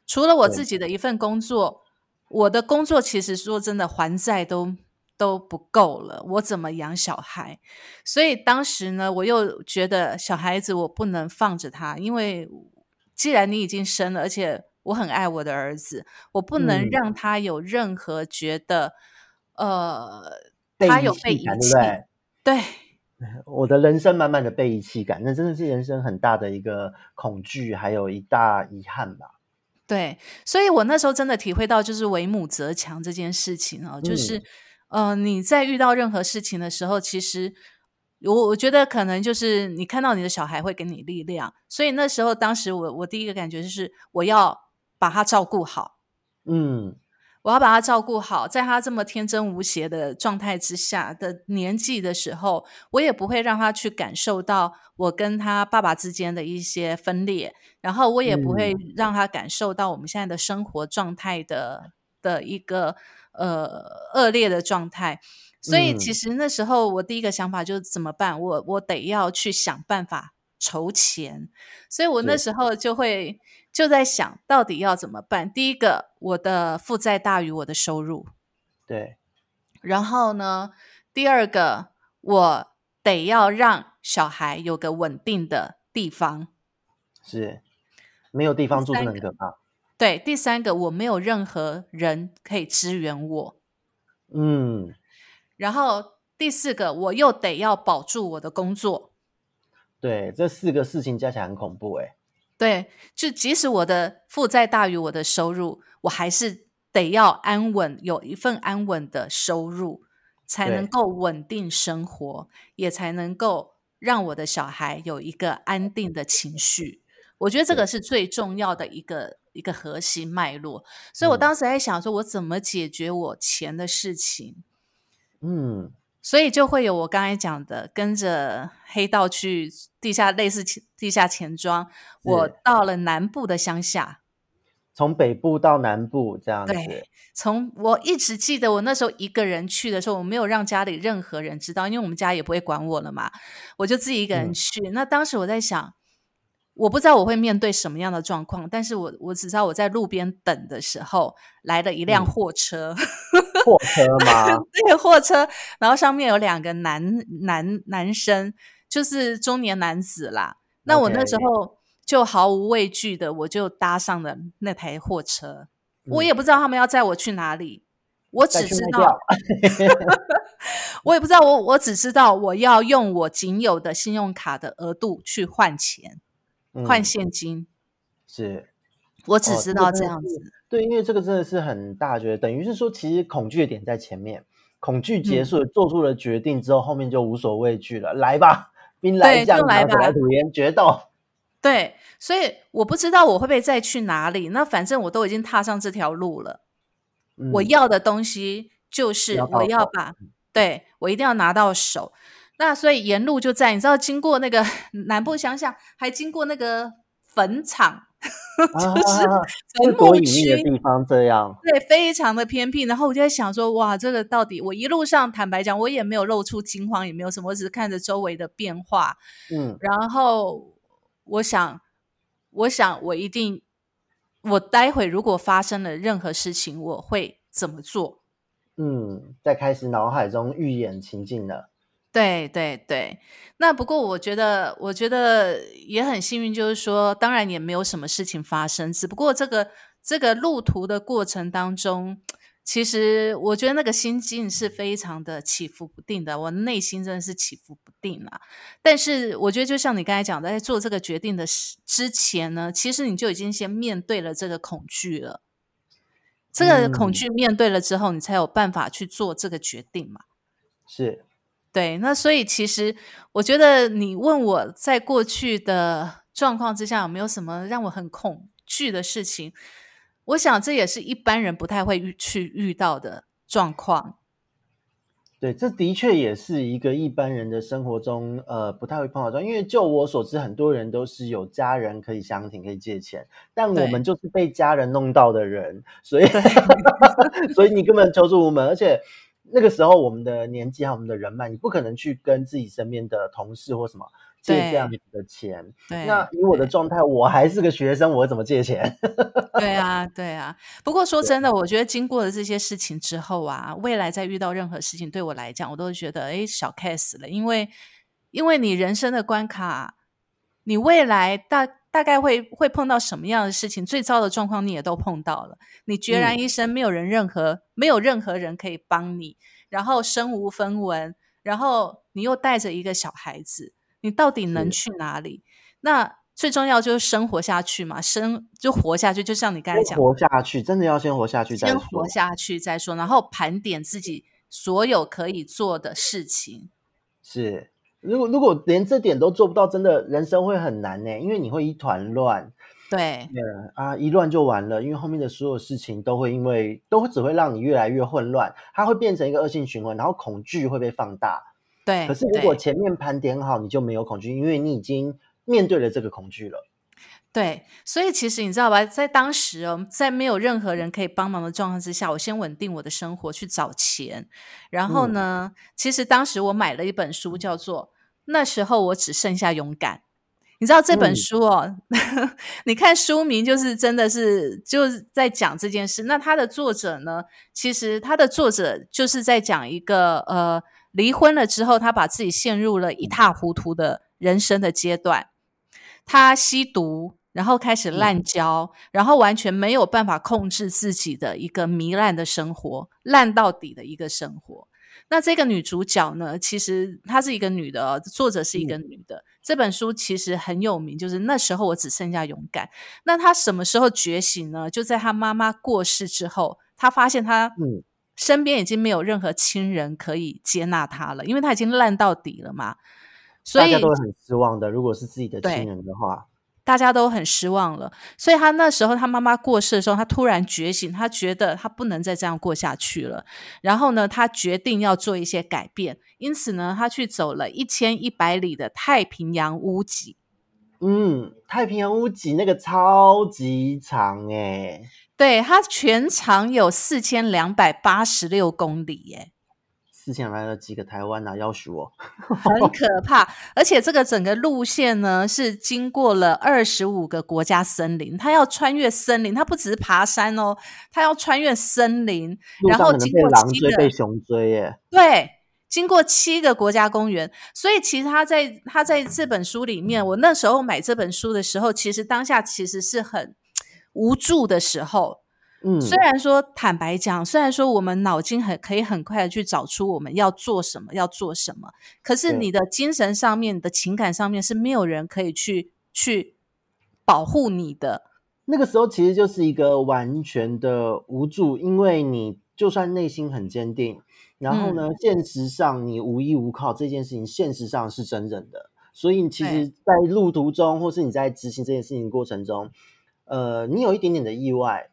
除了我自己的一份工作，我的工作其实说真的还债都都不够了，我怎么养小孩？所以当时呢，我又觉得小孩子我不能放着他，因为既然你已经生了，而且。我很爱我的儿子，我不能让他有任何觉得，呃，他有被遗弃，对，我的人生满满的被遗弃感，那真的是人生很大的一个恐惧，还有一大遗憾吧。对，所以我那时候真的体会到，就是为母则强这件事情哦，就是，呃，你在遇到任何事情的时候，其实。我我觉得可能就是你看到你的小孩会给你力量，所以那时候当时我我第一个感觉就是我要把他照顾好，嗯，我要把他照顾好，在他这么天真无邪的状态之下的年纪的时候，我也不会让他去感受到我跟他爸爸之间的一些分裂，然后我也不会让他感受到我们现在的生活状态的的一个呃恶劣的状态。所以其实那时候我第一个想法就是怎么办？我我得要去想办法筹钱。所以我那时候就会就在想到底要怎么办。第一个，我的负债大于我的收入。对。然后呢，第二个，我得要让小孩有个稳定的地方。是，没有地方住很可怕。对，第三个，我没有任何人可以支援我。嗯。然后第四个，我又得要保住我的工作。对，这四个事情加起来很恐怖哎。对，就即使我的负债大于我的收入，我还是得要安稳，有一份安稳的收入，才能够稳定生活，也才能够让我的小孩有一个安定的情绪。我觉得这个是最重要的一个一个核心脉络。所以我当时在想，说我怎么解决我钱的事情。嗯，所以就会有我刚才讲的，跟着黑道去地下类似地下钱庄。我到了南部的乡下，从北部到南部这样子。对，从我一直记得我那时候一个人去的时候，我没有让家里任何人知道，因为我们家也不会管我了嘛，我就自己一个人去。那当时我在想。我不知道我会面对什么样的状况，但是我我只知道我在路边等的时候，来了一辆货车，货车 吗？对，货车，然后上面有两个男男男生，就是中年男子啦。那我那时候就毫无畏惧的，我就搭上了那台货车。我也不知道他们要载我去哪里，我只知道，我也不知道，我我只知道我要用我仅有的信用卡的额度去换钱。换现金，是我只知道这样子。对，因为这个真的是很大，觉得等于是说，其实恐惧的点在前面，恐惧结束，做出了决定之后，后面就无所畏惧了。来吧，兵来将挡，水来土掩，决斗。对，所以我不知道我会不会再去哪里。那反正我都已经踏上这条路了。我要的东西就是我要把，对我一定要拿到手。那所以沿路就在，你知道，经过那个 南部乡下，还经过那个坟场，就是坟墓区的地方，这样对，非常的偏僻。然后我就在想说，哇，这个到底我一路上坦白讲，我也没有露出惊慌，也没有什么，我只是看着周围的变化。嗯，然后我想，我想我一定，我待会如果发生了任何事情，我会怎么做？嗯，在开始脑海中预演情境了。对对对，那不过我觉得，我觉得也很幸运，就是说，当然也没有什么事情发生，只不过这个这个路途的过程当中，其实我觉得那个心境是非常的起伏不定的，我内心真的是起伏不定啊。但是我觉得，就像你刚才讲的，在做这个决定的之前呢，其实你就已经先面对了这个恐惧了，这个恐惧面对了之后，你才有办法去做这个决定嘛。是。对，那所以其实我觉得你问我在过去的状况之下有没有什么让我很恐惧的事情，我想这也是一般人不太会遇去遇到的状况。对，这的确也是一个一般人的生活中呃不太会碰到状因为就我所知，很多人都是有家人可以相挺可以借钱，但我们就是被家人弄到的人，所以 所以你根本求助无门，而且。那个时候，我们的年纪和我们的人脉，你不可能去跟自己身边的同事或什么借这样子的钱。对，那以我的状态，我还是个学生，我怎么借钱？对啊，对啊。不过说真的，我觉得经过了这些事情之后啊，未来再遇到任何事情，对我来讲，我都会觉得哎，小 case 了，因为因为你人生的关卡，你未来大。大概会会碰到什么样的事情？最糟的状况你也都碰到了，你孑然一身，没有人任何没有任何人可以帮你，然后身无分文，然后你又带着一个小孩子，你到底能去哪里？那最重要就是生活下去嘛，生就活下去，就像你刚才讲，活下去真的要先活下去，先活下去再说，然后盘点自己所有可以做的事情，是。如果如果连这点都做不到，真的人生会很难呢，因为你会一团乱。对，啊，一乱就完了，因为后面的所有事情都会因为都会只会让你越来越混乱，它会变成一个恶性循环，然后恐惧会被放大。对，可是如果前面盘点好，你就没有恐惧，因为你已经面对了这个恐惧了。对，所以其实你知道吧，在当时哦，在没有任何人可以帮忙的状况之下，我先稳定我的生活，去找钱。然后呢，其实当时我买了一本书，叫做《那时候我只剩下勇敢》。你知道这本书哦？你看书名就是真的是就是在讲这件事。那它的作者呢？其实他的作者就是在讲一个呃，离婚了之后，他把自己陷入了一塌糊涂的人生的阶段，他吸毒。然后开始滥交，然后完全没有办法控制自己的一个糜烂的生活，烂到底的一个生活。那这个女主角呢？其实她是一个女的，作者是一个女的。这本书其实很有名，就是那时候我只剩下勇敢。那她什么时候觉醒呢？就在她妈妈过世之后，她发现她身边已经没有任何亲人可以接纳她了，因为她已经烂到底了嘛。所以大家都会很失望的。如果是自己的亲人的话。大家都很失望了，所以他那时候他妈妈过世的时候，他突然觉醒，他觉得他不能再这样过下去了。然后呢，他决定要做一些改变，因此呢，他去走了一千一百里的太平洋屋脊。嗯，太平洋屋脊那个超级长哎，对，它全长有四千两百八十六公里耶。四千来了几个台湾啊？要许我，很可怕。而且这个整个路线呢，是经过了二十五个国家森林，它要穿越森林，它不只是爬山哦，它要穿越森林，然后经过狼追、被熊追耶。对，经过七个国家公园，所以其实他在他在这本书里面，我那时候买这本书的时候，其实当下其实是很无助的时候。嗯，虽然说坦白讲，虽然说我们脑筋很可以很快的去找出我们要做什么，要做什么，可是你的精神上面的情感上面是没有人可以去去保护你的。那个时候其实就是一个完全的无助，因为你就算内心很坚定，然后呢，现实上你无依无靠，这件事情现实上是真正的。所以，其实，在路途中，或是你在执行这件事情过程中，呃，你有一点点的意外。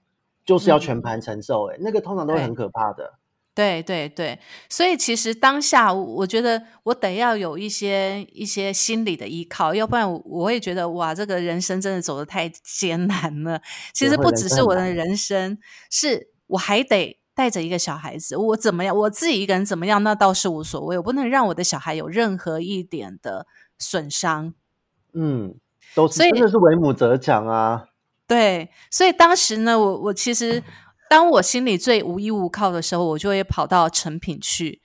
就是要全盘承受，哎，那个通常都会很可怕的。对对对，所以其实当下，我觉得我得要有一些一些心理的依靠，要不然我会觉得哇，这个人生真的走得太艰难了。其实不只是我的人生，是我还得带着一个小孩子，我怎么样，我自己一个人怎么样，那倒是无所谓，我不能让我的小孩有任何一点的损伤。嗯，都是真的是为母则强啊。对，所以当时呢，我我其实当我心里最无依无靠的时候，我就会跑到成品去，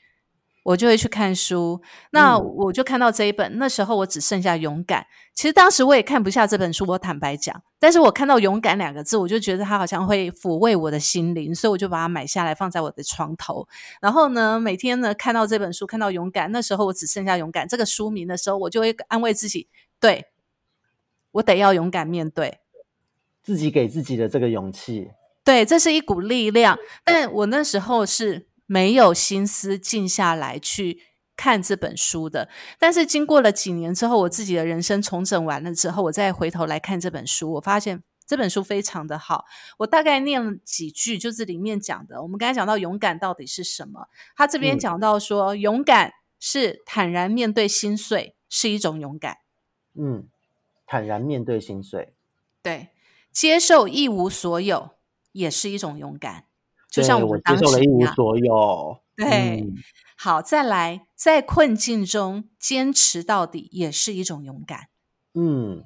我就会去看书。那我就看到这一本，那时候我只剩下勇敢。其实当时我也看不下这本书，我坦白讲。但是我看到勇敢两个字，我就觉得它好像会抚慰我的心灵，所以我就把它买下来放在我的床头。然后呢，每天呢看到这本书，看到勇敢，那时候我只剩下勇敢这个书名的时候，我就会安慰自己：对我得要勇敢面对。自己给自己的这个勇气，对，这是一股力量。但我那时候是没有心思静下来去看这本书的。但是经过了几年之后，我自己的人生重整完了之后，我再回头来看这本书，我发现这本书非常的好。我大概念了几句，就是里面讲的。我们刚才讲到勇敢到底是什么？他这边讲到说，勇敢是坦然面对心碎，是一种勇敢。嗯，坦然面对心碎，对。接受一无所有也是一种勇敢，就像我们当时一无所有。对，好，再来，在困境中坚持到底也是一种勇敢。嗯，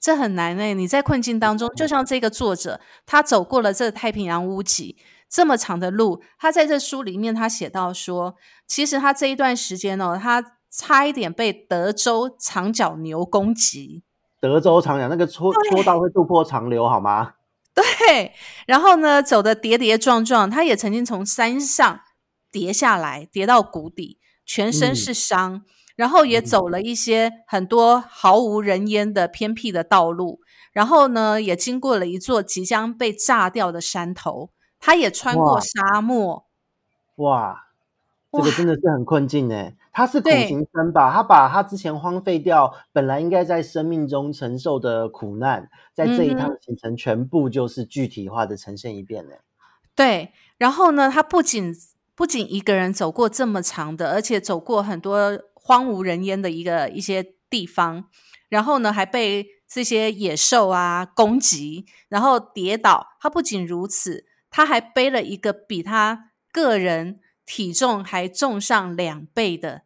这很难诶。你在困境当中，就像这个作者，他走过了这太平洋屋脊这么长的路，他在这书里面他写到说，其实他这一段时间哦，他差一点被德州长角牛攻击。德州长角那个搓搓到会渡破长流，好吗？对，然后呢，走的跌跌撞撞，他也曾经从山上跌下来，跌到谷底，全身是伤，然后也走了一些很多毫无人烟的偏僻的道路，然后呢，也经过了一座即将被炸掉的山头，他也穿过沙漠。哇，这个真的是很困境哎。他是苦行僧吧？他把他之前荒废掉，本来应该在生命中承受的苦难，在这一趟行程全部就是具体化的呈现一遍呢。对，然后呢，他不仅不仅一个人走过这么长的，而且走过很多荒无人烟的一个一些地方，然后呢，还被这些野兽啊攻击，然后跌倒。他不仅如此，他还背了一个比他个人体重还重上两倍的。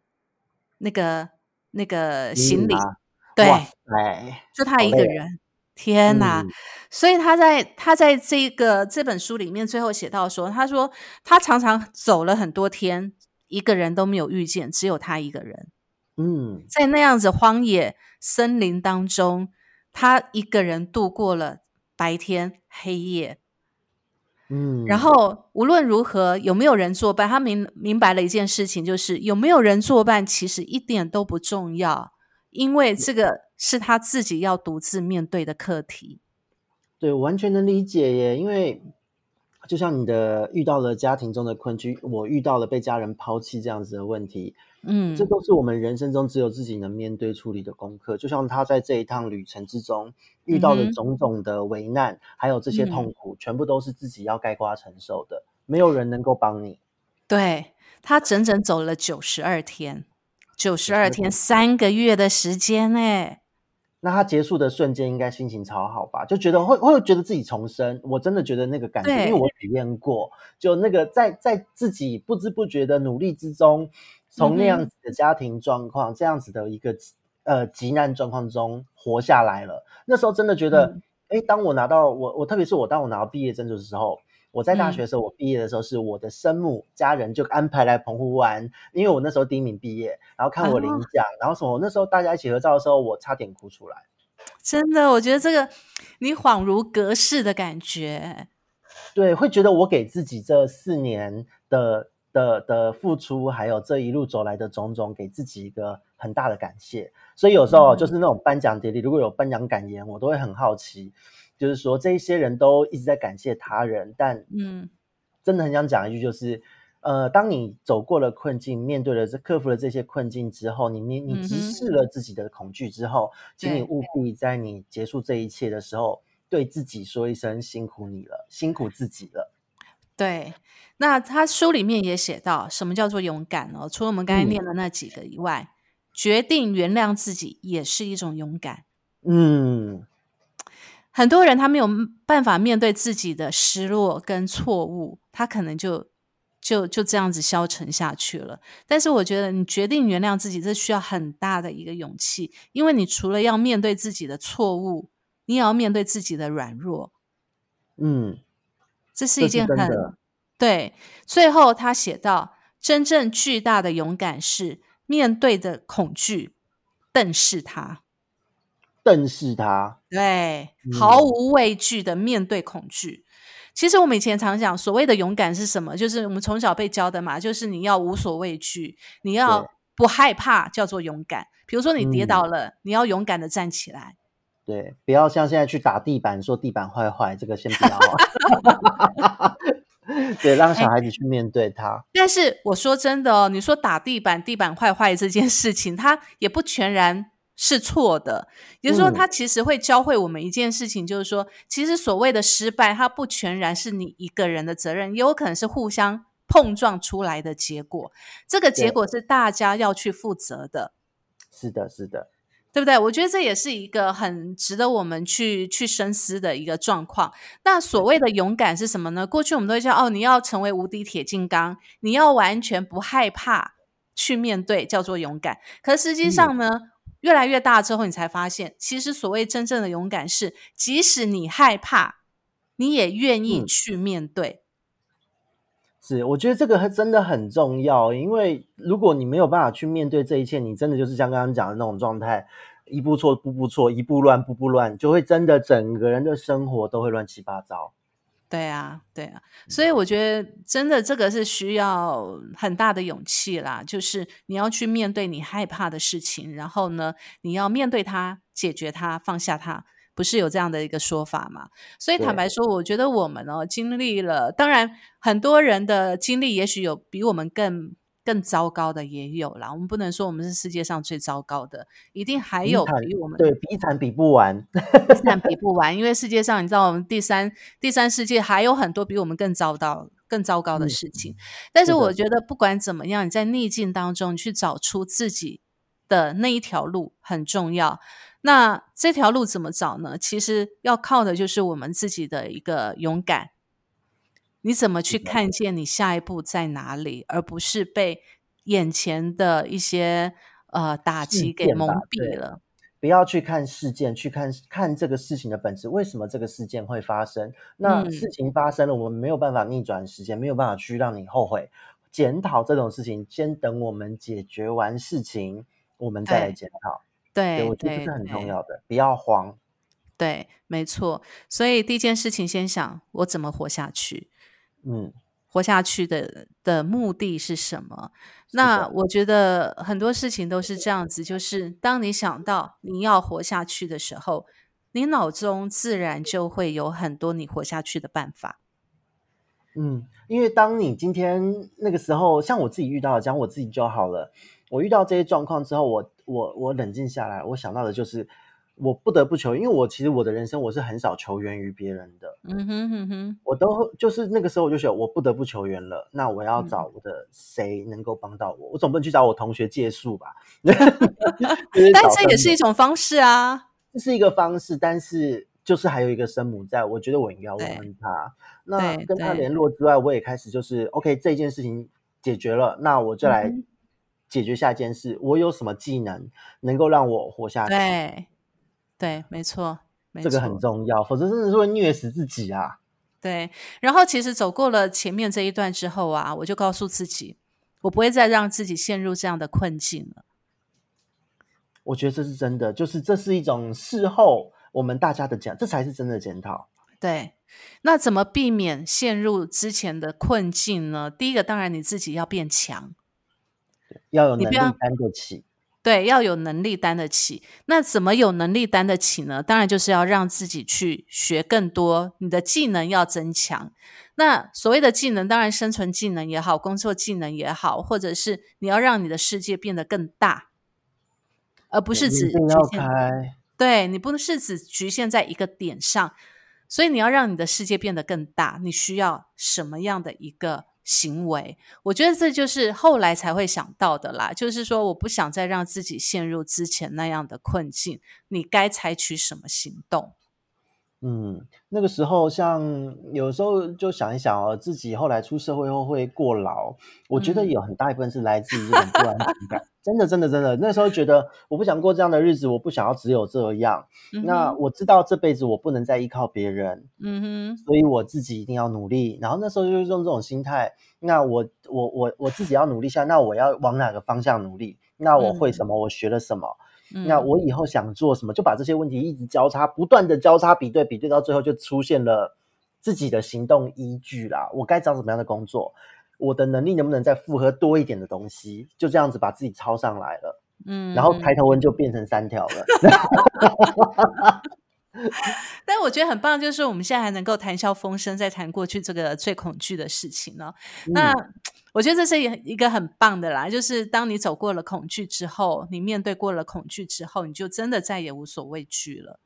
那个那个行李，对，就他一个人，天哪！所以他在他在这个这本书里面最后写到说，他说他常常走了很多天，一个人都没有遇见，只有他一个人。嗯，在那样子荒野森林当中，他一个人度过了白天黑夜。嗯，然后无论如何有没有人作伴，他明明白了一件事情，就是有没有人作伴其实一点都不重要，因为这个是他自己要独自面对的课题。对，完全能理解耶，因为就像你的遇到了家庭中的困局，我遇到了被家人抛弃这样子的问题。嗯，这都是我们人生中只有自己能面对处理的功课。就像他在这一趟旅程之中遇到的种种的危难，还有这些痛苦，全部都是自己要盖瓜承受的，没有人能够帮你。对他整整走了九十二天，九十二天，三个月的时间，哎，那他结束的瞬间应该心情超好吧？就觉得会会觉得自己重生。我真的觉得那个感觉，因为我体验过，就那个在在自己不知不觉的努力之中，从那样子的家庭状况、这样子的一个呃极难状况中活下来了。那时候真的觉得，哎，当我拿到我我特别是我当我拿到毕业证书的时候。我在大学的时候，我毕业的时候是我的生母家人就安排来澎湖玩，因为我那时候第一名毕业，然后看我领奖，然后什么，那时候大家一起合照的时候，我差点哭出来。真的，我觉得这个你恍如隔世的感觉，对，会觉得我给自己这四年的的的付出，还有这一路走来的种种，给自己一个很大的感谢。所以有时候就是那种颁奖典礼，如果有颁奖感言，我都会很好奇。就是说，这一些人都一直在感谢他人，但嗯，真的很想讲一句，就是呃，当你走过了困境，面对了这克服了这些困境之后，你你你直视了自己的恐惧之后，请你务必在你结束这一切的时候，对自己说一声辛苦你了，辛苦自己了。对，那他书里面也写到，什么叫做勇敢哦？除了我们刚才念的那几个以外，决定原谅自己也是一种勇敢。嗯。很多人他没有办法面对自己的失落跟错误，他可能就就就这样子消沉下去了。但是我觉得你决定原谅自己，这需要很大的一个勇气，因为你除了要面对自己的错误，你也要面对自己的软弱。嗯，这是一件很对。最后他写到，真正巨大的勇敢是面对的恐惧，瞪视他。瞪视他，对，毫无畏惧的面对恐惧。其实我们以前常讲，所谓的勇敢是什么？就是我们从小被教的嘛，就是你要无所畏惧，你要不害怕，叫做勇敢。比如说你跌倒了，你要勇敢的站起来。对，不要像现在去打地板，说地板坏坏，这个先不要。对，让小孩子去面对他。但是我说真的哦，你说打地板，地板坏坏这件事情，它也不全然。是错的，也就是说，它其实会教会我们一件事情，就是说，其实所谓的失败，它不全然是你一个人的责任，也有可能是互相碰撞出来的结果。这个结果是大家要去负责的。是的，是的，对不对？我觉得这也是一个很值得我们去去深思的一个状况。那所谓的勇敢是什么呢？过去我们都会叫哦，你要成为无敌铁金刚，你要完全不害怕去面对，叫做勇敢。可实际上呢？越来越大之后，你才发现，其实所谓真正的勇敢是，即使你害怕，你也愿意去面对。是，我觉得这个真的很重要，因为如果你没有办法去面对这一切，你真的就是像刚刚讲的那种状态，一步错，步步错，一步乱，步步乱，就会真的整个人的生活都会乱七八糟。对啊，对啊，所以我觉得真的这个是需要很大的勇气啦，就是你要去面对你害怕的事情，然后呢，你要面对它，解决它，放下它，不是有这样的一个说法嘛？所以坦白说，我觉得我们哦经历了，当然很多人的经历也许有比我们更。更糟糕的也有啦，我们不能说我们是世界上最糟糕的，一定还有比我们对比惨比不完，比惨 比不完，因为世界上你知道，我们第三第三世界还有很多比我们更糟糕、更糟糕的事情。但是我觉得不管怎么样，你在逆境当中去找出自己的那一条路很重要。那这条路怎么找呢？其实要靠的就是我们自己的一个勇敢。你怎么去看见你下一步在哪里，而不是被眼前的一些呃打击给蒙蔽了？不要去看事件，去看看这个事情的本质，为什么这个事件会发生？那事情发生了，我们没有办法逆转时间，没有办法去让你后悔、检讨这种事情。先等我们解决完事情，我们再来检讨。对，我觉得这是很重要的，不要慌。对，没错。所以第一件事情，先想我怎么活下去。嗯，活下去的的目的是什么？那我觉得很多事情都是这样子，就是当你想到你要活下去的时候，你脑中自然就会有很多你活下去的办法。嗯，因为当你今天那个时候，像我自己遇到，讲我自己就好了。我遇到这些状况之后，我我我冷静下来，我想到的就是。我不得不求，因为我其实我的人生我是很少求援于别人的。嗯哼哼哼，我都就是那个时候我就想，我不得不求援了。那我要找我的谁能够帮到我？我总不能去找我同学借宿吧？但这也是一种方式啊。这是一个方式，但是就是还有一个生母在，我觉得我应该要问问他。那跟他联络之外，我也开始就是 OK，这件事情解决了，那我就来解决下一件事。我有什么技能能够让我活下去？对，对，没错，这个很重要，否则真的是会虐死自己啊。对，然后其实走过了前面这一段之后啊，我就告诉自己，我不会再让自己陷入这样的困境了。我觉得这是真的，就是这是一种事后我们大家的检，这才是真的检讨。对，那怎么避免陷入之前的困境呢？第一个，当然你自己要变强，要有能力担得起。对，要有能力担得起。那怎么有能力担得起呢？当然就是要让自己去学更多，你的技能要增强。那所谓的技能，当然生存技能也好，工作技能也好，或者是你要让你的世界变得更大。而不是只局限，对你不是只局限在一个点上，所以你要让你的世界变得更大，你需要什么样的一个行为？我觉得这就是后来才会想到的啦。就是说，我不想再让自己陷入之前那样的困境，你该采取什么行动？嗯，那个时候像有时候就想一想哦，自己后来出社会后会过劳，我觉得有很大一部分是来自于这种不安全感。真的，真的，真的，那时候觉得我不想过这样的日子，我不想要只有这样。那我知道这辈子我不能再依靠别人，嗯哼，所以我自己一定要努力。然后那时候就是用这种心态，那我我我我自己要努力下，那我要往哪个方向努力？那我会什么？我学了什么？那我以后想做什么，就把这些问题一直交叉，不断的交叉比对，比对到最后就出现了自己的行动依据啦。我该找什么样的工作？我的能力能不能再复合多一点的东西？就这样子把自己抄上来了。嗯，然后抬头纹就变成三条了。但我觉得很棒，就是我们现在还能够谈笑风生，在谈过去这个最恐惧的事情呢。那。我觉得这是一个很棒的啦，就是当你走过了恐惧之后，你面对过了恐惧之后，你就真的再也无所畏惧了。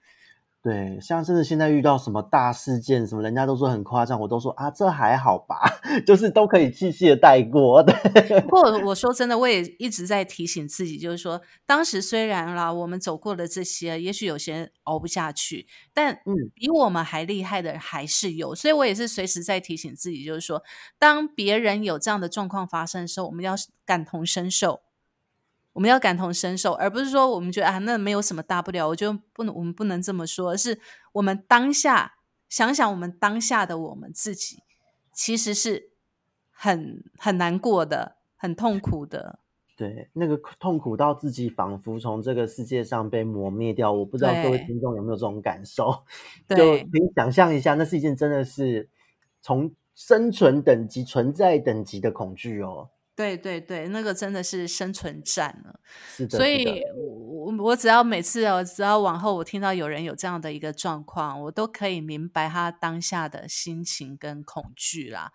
对，像真的现在遇到什么大事件，什么人家都说很夸张，我都说啊，这还好吧，就是都可以细细的带过。不过我说真的，我也一直在提醒自己，就是说，当时虽然啦，我们走过了这些，也许有些人熬不下去，但嗯，比我们还厉害的人还是有，所以我也是随时在提醒自己，就是说，当别人有这样的状况发生的时候，我们要感同身受。我们要感同身受，而不是说我们觉得啊，那没有什么大不了。我觉得不能，我们不能这么说，而是我们当下想想，我们当下的我们自己，其实是很很难过的，很痛苦的。对，那个痛苦到自己仿佛从这个世界上被磨灭掉。我不知道各位听众有没有这种感受？就你想象一下，那是一件真的是从生存等级、存在等级的恐惧哦。对对对，那个真的是生存战了。是的，所以我我只要每次哦，只要往后我听到有人有这样的一个状况，我都可以明白他当下的心情跟恐惧啦。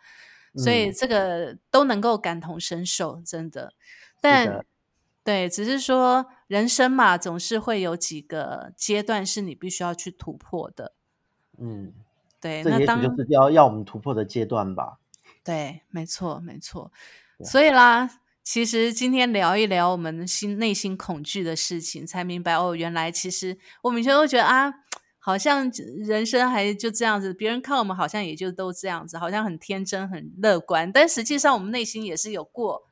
所以这个都能够感同身受，真的。但对，只是说人生嘛，总是会有几个阶段是你必须要去突破的。嗯，对，那当就是要要我们突破的阶段吧。对，没错，没错。所以啦，其实今天聊一聊我们心内心恐惧的事情，才明白哦，原来其实我们以前都觉得啊，好像人生还就这样子，别人看我们好像也就都这样子，好像很天真、很乐观，但实际上我们内心也是有过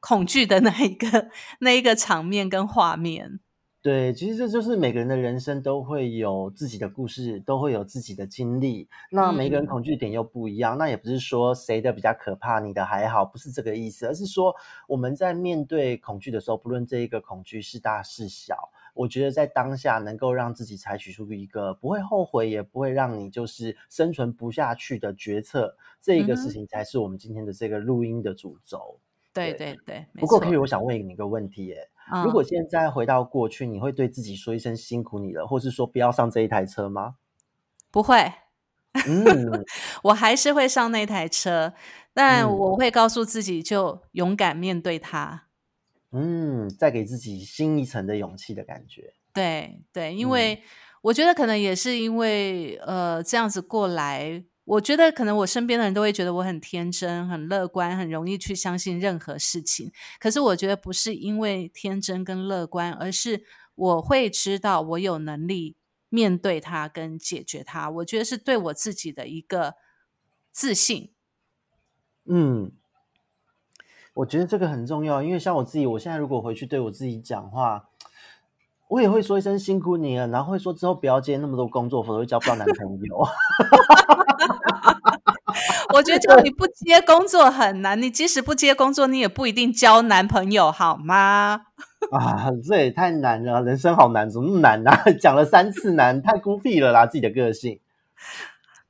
恐惧的那一个那一个场面跟画面。对，其实这就是每个人的人生都会有自己的故事，都会有自己的经历。那每个人恐惧点又不一样，那也不是说谁的比较可怕，你的还好，不是这个意思，而是说我们在面对恐惧的时候，不论这一个恐惧是大是小，我觉得在当下能够让自己采取出一个不会后悔，也不会让你就是生存不下去的决策，这一个事情才是我们今天的这个录音的主轴。对对对，不过可以，我想问你一个问题，耶。如果现在回到过去，你会对自己说一声辛苦你了，或是说不要上这一台车吗？不会，嗯，我还是会上那台车，但我会告诉自己就勇敢面对它。嗯，再给自己新一层的勇气的感觉。对对，因为我觉得可能也是因为呃这样子过来。我觉得可能我身边的人都会觉得我很天真、很乐观、很容易去相信任何事情。可是我觉得不是因为天真跟乐观，而是我会知道我有能力面对它跟解决它。我觉得是对我自己的一个自信。嗯，我觉得这个很重要，因为像我自己，我现在如果回去对我自己讲话，我也会说一声辛苦你了，然后会说之后不要接那么多工作，否则会交不到男朋友。我觉得叫你不接工作很难，你即使不接工作，你也不一定交男朋友，好吗？啊，这也太难了，人生好难，怎么那么难啊？讲了三次难，太孤僻了啦，自己的个性。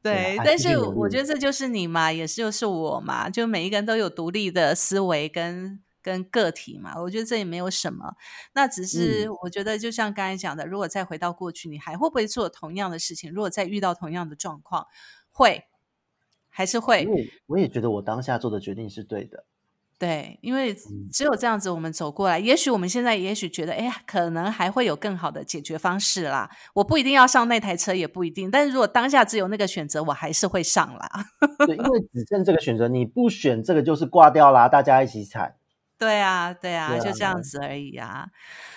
对，但是我觉得这就是你嘛，也是就是我嘛，就每一个人都有独立的思维跟跟个体嘛。我觉得这也没有什么，那只是我觉得就像刚才讲的，如果再回到过去，你还会不会做同样的事情？如果再遇到同样的状况，会。还是会，我也我也觉得我当下做的决定是对的。对，因为只有这样子，我们走过来。也许我们现在也许觉得，哎呀，可能还会有更好的解决方式啦。我不一定要上那台车，也不一定。但是如果当下只有那个选择，我还是会上啦。对，因为只剩这个选择，你不选这个就是挂掉啦，大家一起惨。对啊，对啊，就这样子而已啊。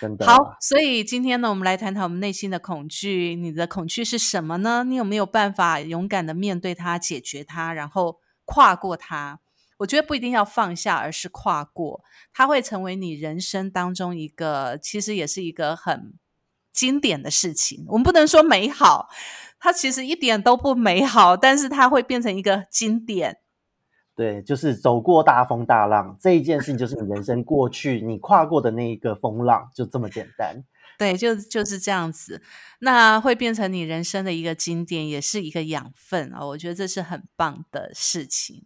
真的好，所以今天呢，我们来谈谈我们内心的恐惧。你的恐惧是什么呢？你有没有办法勇敢的面对它、解决它，然后跨过它？我觉得不一定要放下，而是跨过，它会成为你人生当中一个，其实也是一个很经典的事情。我们不能说美好，它其实一点都不美好，但是它会变成一个经典。对，就是走过大风大浪这一件事情，就是你人生过去你跨过的那一个风浪，就这么简单。对，就就是这样子，那会变成你人生的一个经典，也是一个养分啊！我觉得这是很棒的事情。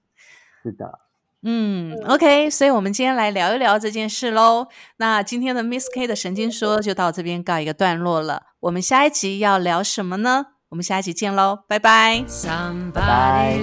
是的，嗯，OK，所以我们今天来聊一聊这件事喽。那今天的 Miss K 的神经说就到这边告一个段落了。我们下一集要聊什么呢？我们下一集见喽，拜拜，拜拜。